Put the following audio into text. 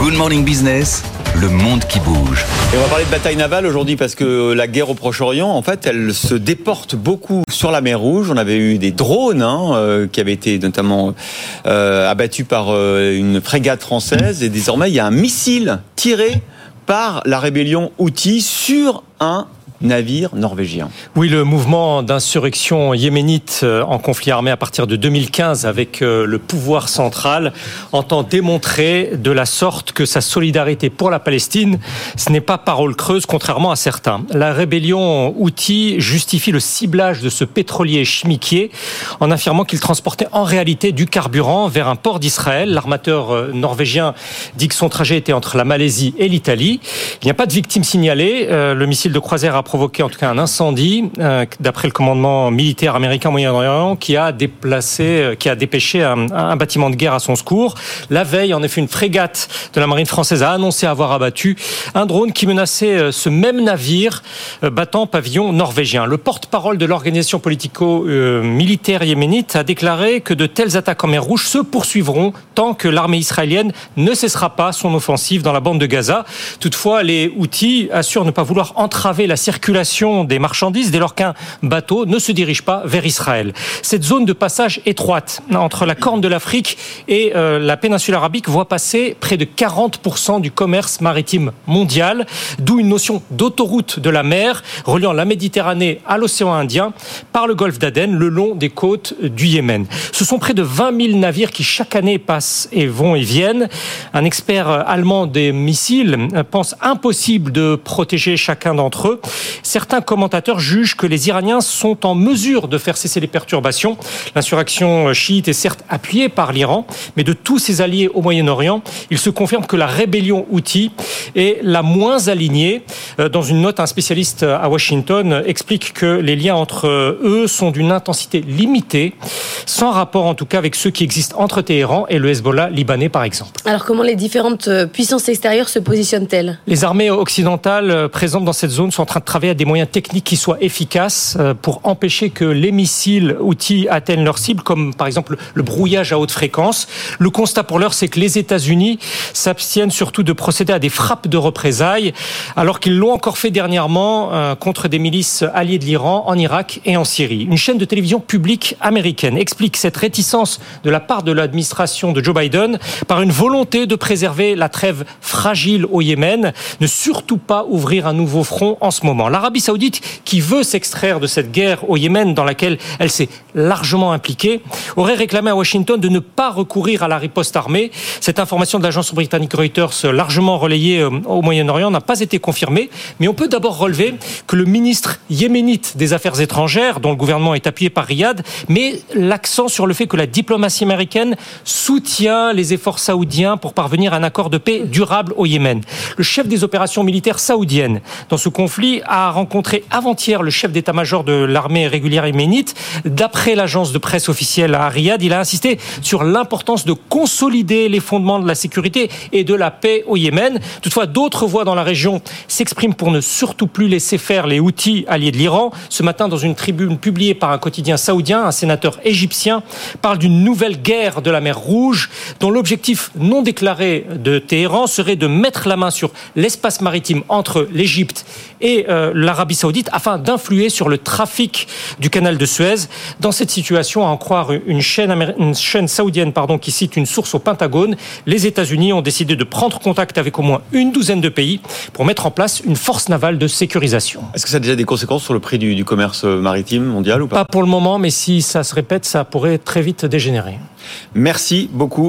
Good Morning Business, le monde qui bouge. Et on va parler de bataille navale aujourd'hui parce que la guerre au Proche-Orient, en fait, elle se déporte beaucoup sur la mer Rouge. On avait eu des drones hein, euh, qui avaient été notamment euh, abattus par euh, une frégate française et désormais il y a un missile tiré par la rébellion Houthi sur un navire norvégien. Oui, le mouvement d'insurrection yéménite euh, en conflit armé à partir de 2015 avec euh, le pouvoir central entend démontrer de la sorte que sa solidarité pour la Palestine, ce n'est pas parole creuse contrairement à certains. La rébellion Houthi justifie le ciblage de ce pétrolier chimiquier en affirmant qu'il transportait en réalité du carburant vers un port d'Israël. L'armateur euh, norvégien dit que son trajet était entre la Malaisie et l'Italie. Il n'y a pas de victimes signalées. Le missile de croisière a provoqué en tout cas un incendie, euh, d'après le commandement militaire américain au Moyen-Orient, qui a déplacé, euh, qui a dépêché un, un, bâtiment de guerre à son secours. La veille, en effet, une frégate de la marine française a annoncé avoir abattu un drone qui menaçait euh, ce même navire battant pavillon norvégien. Le porte-parole de l'organisation politico-militaire yéménite a déclaré que de telles attaques en mer Rouge se poursuivront tant que l'armée israélienne ne cessera pas son offensive dans la bande de Gaza. Toutefois, les Houthis assurent ne pas vouloir entraver la circulation des marchandises dès lors qu'un bateau ne se dirige pas vers Israël. Cette zone de passage étroite entre la Corne de l'Afrique et euh, la péninsule arabique voit passer près de 40% du commerce maritime mondial, d'où une notion d'autoroute de la mer reliant la Méditerranée à l'océan Indien par le golfe d'Aden le long des côtes du Yémen. Ce sont près de 20 000 navires qui chaque année passent et vont et viennent. Un expert allemand des missiles pense impossible de protéger chacun d'entre eux. Certains commentateurs jugent que les Iraniens sont en mesure de faire cesser les perturbations. L'insurrection chiite est certes appuyée par l'Iran, mais de tous ses alliés au Moyen-Orient, il se confirme que la rébellion Houthi est la moins alignée. Euh, dans une note, un spécialiste à Washington explique que les liens entre eux sont d'une intensité limitée, sans rapport en tout cas avec ceux qui existent entre Téhéran et le Hezbollah libanais par exemple. Alors comment les différentes euh, puissances extérieures se positionnent-elles? Les armées occidentales euh, présentes dans cette zone sont en train de travailler à des moyens techniques qui soient efficaces euh, pour empêcher que les missiles outils atteignent leur cible, comme par exemple le brouillage à haute fréquence. Le constat pour l'heure, c'est que les États-Unis s'abstiennent surtout de procéder à des frappes de représailles, alors qu'ils l'ont encore fait dernièrement euh, contre des milices alliées de l'Iran en Irak et en Syrie. Une chaîne de télévision publique américaine explique cette réticence de la part de l'administration de Joe Biden par une volonté de préserver la trêve fragile au Yémen, ne surtout pas ouvrir un nouveau front en ce moment l'Arabie saoudite, qui veut s'extraire de cette guerre au Yémen dans laquelle elle s'est largement impliquée, aurait réclamé à Washington de ne pas recourir à la riposte armée. Cette information de l'agence britannique Reuters, largement relayée euh, au Moyen-Orient, n'a pas été confirmée. Mais on peut d'abord relever que le ministre yéménite des Affaires étrangères, dont le gouvernement est appuyé par Riyad, met l'accent sur le fait que la diplomatie américaine soutient les efforts saoudiens pour parvenir à un accord de paix durable au Yémen. Le chef des opérations militaires saoudiennes dans ce conflit a rencontré avant-hier le chef d'état-major de l'armée régulière yéménite. L'agence de presse officielle à Riyad, il a insisté sur l'importance de consolider les fondements de la sécurité et de la paix au Yémen. Toutefois, d'autres voix dans la région s'expriment pour ne surtout plus laisser faire les outils alliés de l'Iran. Ce matin, dans une tribune publiée par un quotidien saoudien, un sénateur égyptien parle d'une nouvelle guerre de la mer Rouge dont l'objectif non déclaré de Téhéran serait de mettre la main sur l'espace maritime entre l'Égypte et euh, l'Arabie saoudite afin d'influer sur le trafic du canal de Suez. Cette situation, à en croire une chaîne, une chaîne saoudienne pardon, qui cite une source au Pentagone, les États-Unis ont décidé de prendre contact avec au moins une douzaine de pays pour mettre en place une force navale de sécurisation. Est-ce que ça a déjà des conséquences sur le prix du, du commerce maritime mondial ou pas? Pas pour le moment, mais si ça se répète, ça pourrait très vite dégénérer. Merci beaucoup.